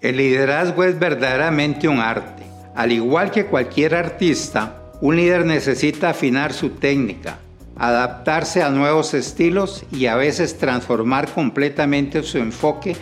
El liderazgo es verdaderamente un arte. Al igual que cualquier artista, un líder necesita afinar su técnica, adaptarse a nuevos estilos y a veces transformar completamente su enfoque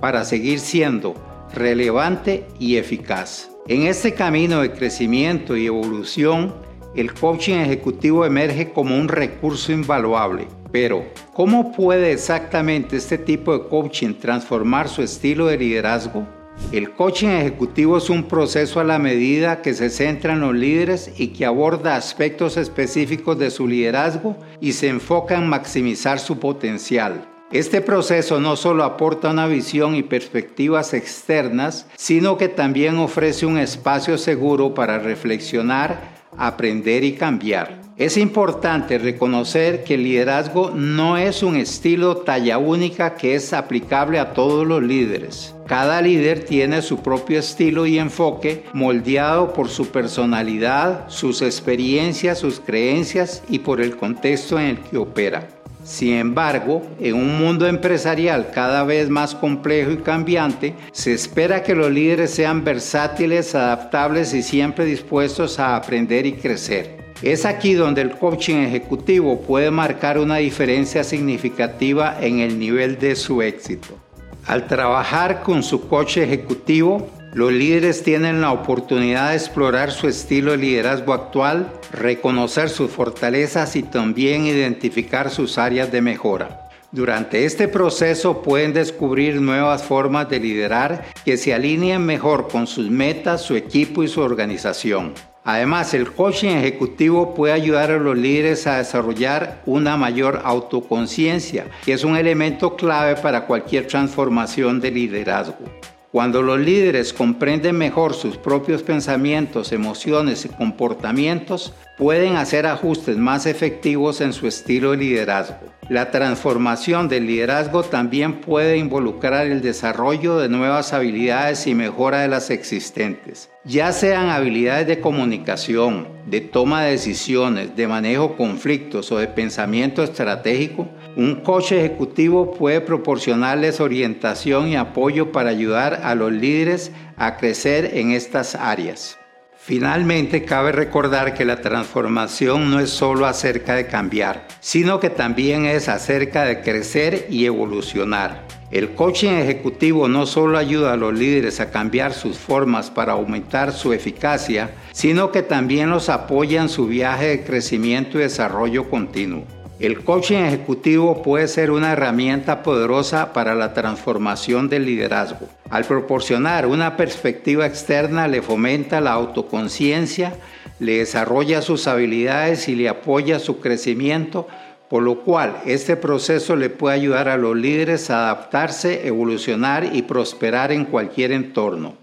para seguir siendo relevante y eficaz. En este camino de crecimiento y evolución, el coaching ejecutivo emerge como un recurso invaluable. Pero, ¿cómo puede exactamente este tipo de coaching transformar su estilo de liderazgo? El coaching ejecutivo es un proceso a la medida que se centra en los líderes y que aborda aspectos específicos de su liderazgo y se enfoca en maximizar su potencial. Este proceso no solo aporta una visión y perspectivas externas, sino que también ofrece un espacio seguro para reflexionar, aprender y cambiar. Es importante reconocer que el liderazgo no es un estilo talla única que es aplicable a todos los líderes. Cada líder tiene su propio estilo y enfoque moldeado por su personalidad, sus experiencias, sus creencias y por el contexto en el que opera. Sin embargo, en un mundo empresarial cada vez más complejo y cambiante, se espera que los líderes sean versátiles, adaptables y siempre dispuestos a aprender y crecer. Es aquí donde el coaching ejecutivo puede marcar una diferencia significativa en el nivel de su éxito. Al trabajar con su coach ejecutivo, los líderes tienen la oportunidad de explorar su estilo de liderazgo actual, reconocer sus fortalezas y también identificar sus áreas de mejora. Durante este proceso pueden descubrir nuevas formas de liderar que se alineen mejor con sus metas, su equipo y su organización. Además, el coaching ejecutivo puede ayudar a los líderes a desarrollar una mayor autoconciencia, que es un elemento clave para cualquier transformación de liderazgo. Cuando los líderes comprenden mejor sus propios pensamientos, emociones y comportamientos, pueden hacer ajustes más efectivos en su estilo de liderazgo. La transformación del liderazgo también puede involucrar el desarrollo de nuevas habilidades y mejora de las existentes, ya sean habilidades de comunicación, de toma de decisiones, de manejo conflictos o de pensamiento estratégico. Un coach ejecutivo puede proporcionarles orientación y apoyo para ayudar a los líderes a crecer en estas áreas. Finalmente, cabe recordar que la transformación no es solo acerca de cambiar, sino que también es acerca de crecer y evolucionar. El coaching ejecutivo no solo ayuda a los líderes a cambiar sus formas para aumentar su eficacia, sino que también los apoya en su viaje de crecimiento y desarrollo continuo. El coaching ejecutivo puede ser una herramienta poderosa para la transformación del liderazgo. Al proporcionar una perspectiva externa le fomenta la autoconciencia, le desarrolla sus habilidades y le apoya su crecimiento, por lo cual este proceso le puede ayudar a los líderes a adaptarse, evolucionar y prosperar en cualquier entorno.